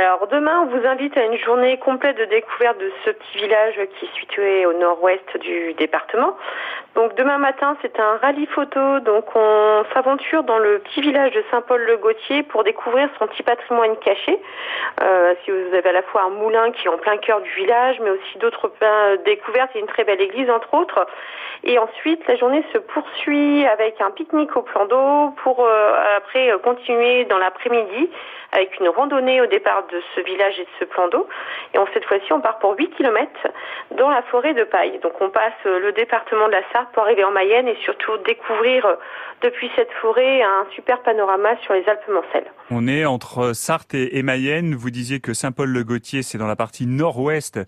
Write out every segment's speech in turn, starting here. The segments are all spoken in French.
Alors demain, on vous invite à une journée complète de découverte de ce petit village qui est situé au nord-ouest du département. Donc demain matin, c'est un rallye photo. Donc on s'aventure dans le petit village de Saint-Paul-le-Gautier pour découvrir son petit patrimoine caché. Euh, si vous avez à la fois un moulin qui est en plein cœur du village, mais aussi d'autres découvertes. Il y a une très belle église entre autres. Et ensuite, la journée se poursuit avec un pique-nique au plan d'eau pour euh, après continuer dans l'après-midi avec une randonnée au départ de ce village et de ce plan d'eau. Et on, cette fois-ci, on part pour 8 km dans la forêt de paille. Donc on passe le département de la Sarthe pour arriver en Mayenne et surtout découvrir depuis cette forêt un super panorama sur les Alpes-Mancelles. On est entre Sarthe et Mayenne. Vous disiez que Saint-Paul-le-Gautier, c'est dans la partie nord-ouest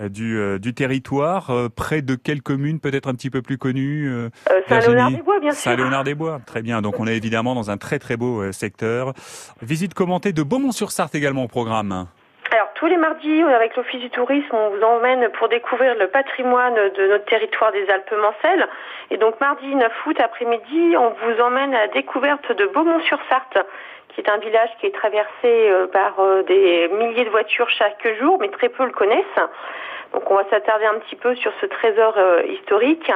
euh, du, euh, du territoire, euh, près de quelle commune peut-être un petit peu plus connue Saint-Léonard-des-Bois, bien sûr. Saint-Léonard-des-Bois, très bien. Donc on est évidemment dans un très très beau secteur. Visite commentée de Beaumont-sur-Sarthe également au programme. Alors tous les mardis, avec l'Office du tourisme, on vous emmène pour découvrir le patrimoine de notre territoire des Alpes-Mancelles. Et donc mardi 9 août après-midi, on vous emmène à la découverte de Beaumont-sur-Sarthe, qui est un village qui est traversé euh, par euh, des milliers de voitures chaque jour, mais très peu le connaissent. Donc on va s'attarder un petit peu sur ce trésor euh, historique.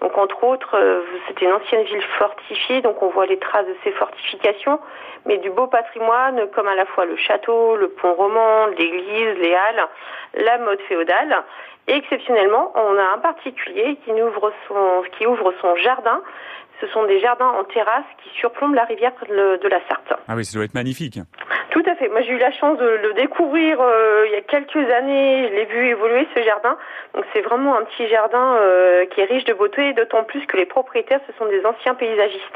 Donc entre autres, euh, c'était une ancienne ville fortifiée, donc on voit les traces de ces fortifications, mais du beau patrimoine comme à la fois le château, le pont roman, l'église, les halles, la mode féodale. Et exceptionnellement, on a un particulier qui ouvre son, qui ouvre son jardin. Ce sont des jardins en terrasse qui surplombent la rivière de la Sarthe. Ah oui, ça doit être magnifique. Tout à fait. Moi, j'ai eu la chance de le découvrir euh, il y a quelques années. Je l'ai vu évoluer ce jardin. Donc, c'est vraiment un petit jardin euh, qui est riche de beauté, d'autant plus que les propriétaires, ce sont des anciens paysagistes.